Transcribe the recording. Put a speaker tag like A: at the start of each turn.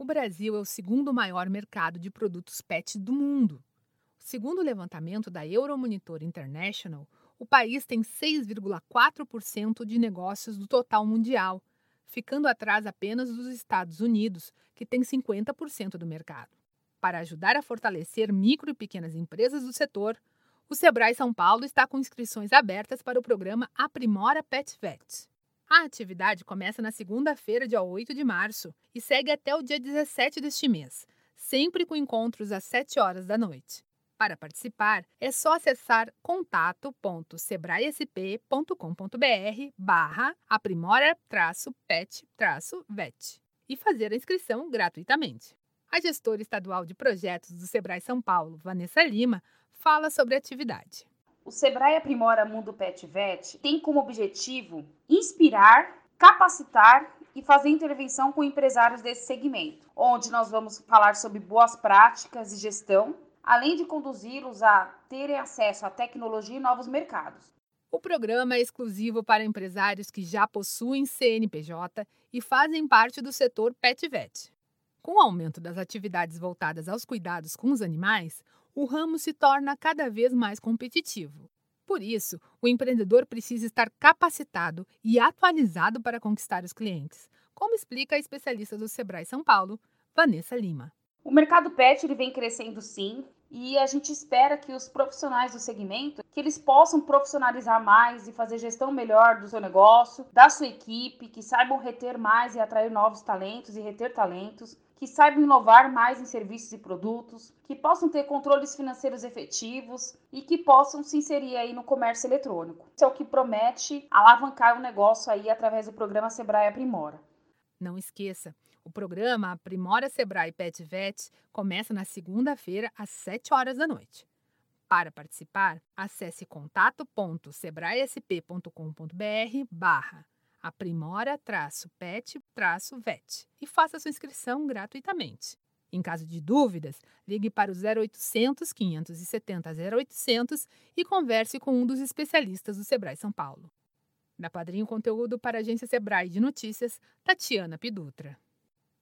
A: O Brasil é o segundo maior mercado de produtos PET do mundo. Segundo o levantamento da Euromonitor International, o país tem 6,4% de negócios do total mundial, ficando atrás apenas dos Estados Unidos, que tem 50% do mercado. Para ajudar a fortalecer micro e pequenas empresas do setor, o Sebrae São Paulo está com inscrições abertas para o programa Aprimora PetVet. A atividade começa na segunda-feira, dia 8 de março, e segue até o dia 17 deste mês, sempre com encontros às 7 horas da noite. Para participar, é só acessar contato.sebraesp.com.br barra aprimora-pet-vet e fazer a inscrição gratuitamente. A gestora estadual de projetos do Sebrae São Paulo, Vanessa Lima, fala sobre a atividade.
B: O Sebrae Aprimora Mundo Pet Vet tem como objetivo inspirar, capacitar e fazer intervenção com empresários desse segmento, onde nós vamos falar sobre boas práticas e gestão, além de conduzi-los a terem acesso à tecnologia e novos mercados.
A: O programa é exclusivo para empresários que já possuem CNPJ e fazem parte do setor Pet Vet. Com o aumento das atividades voltadas aos cuidados com os animais, o ramo se torna cada vez mais competitivo. Por isso, o empreendedor precisa estar capacitado e atualizado para conquistar os clientes, como explica a especialista do Sebrae São Paulo, Vanessa Lima.
B: O mercado pet ele vem crescendo sim, e a gente espera que os profissionais do segmento que eles possam profissionalizar mais e fazer gestão melhor do seu negócio, da sua equipe, que saibam reter mais e atrair novos talentos e reter talentos, que saibam inovar mais em serviços e produtos, que possam ter controles financeiros efetivos e que possam se inserir aí no comércio eletrônico. Isso é o que promete alavancar o negócio aí através do programa Sebrae Aprimora.
A: Não esqueça, o programa Aprimora Sebrae Pet Vet começa na segunda-feira às 7 horas da noite. Para participar, acesse contato.sebraesp.com.br barra aprimora-pet-vet e faça sua inscrição gratuitamente. Em caso de dúvidas, ligue para o 0800 570 0800 e converse com um dos especialistas do Sebrae São Paulo. Da Padrinho Conteúdo para a agência Sebrae de Notícias, Tatiana Pidutra.